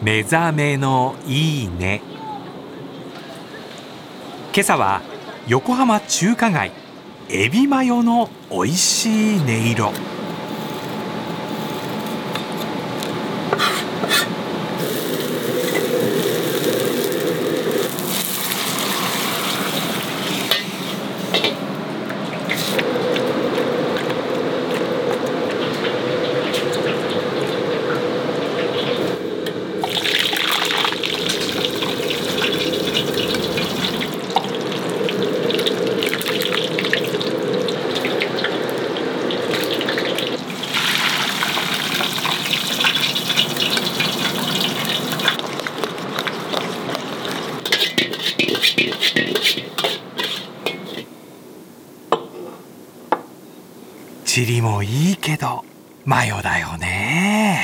目覚めのいいね。今朝は横浜中華街エビマヨの美味しい音色。チリもいいけどマヨだよね。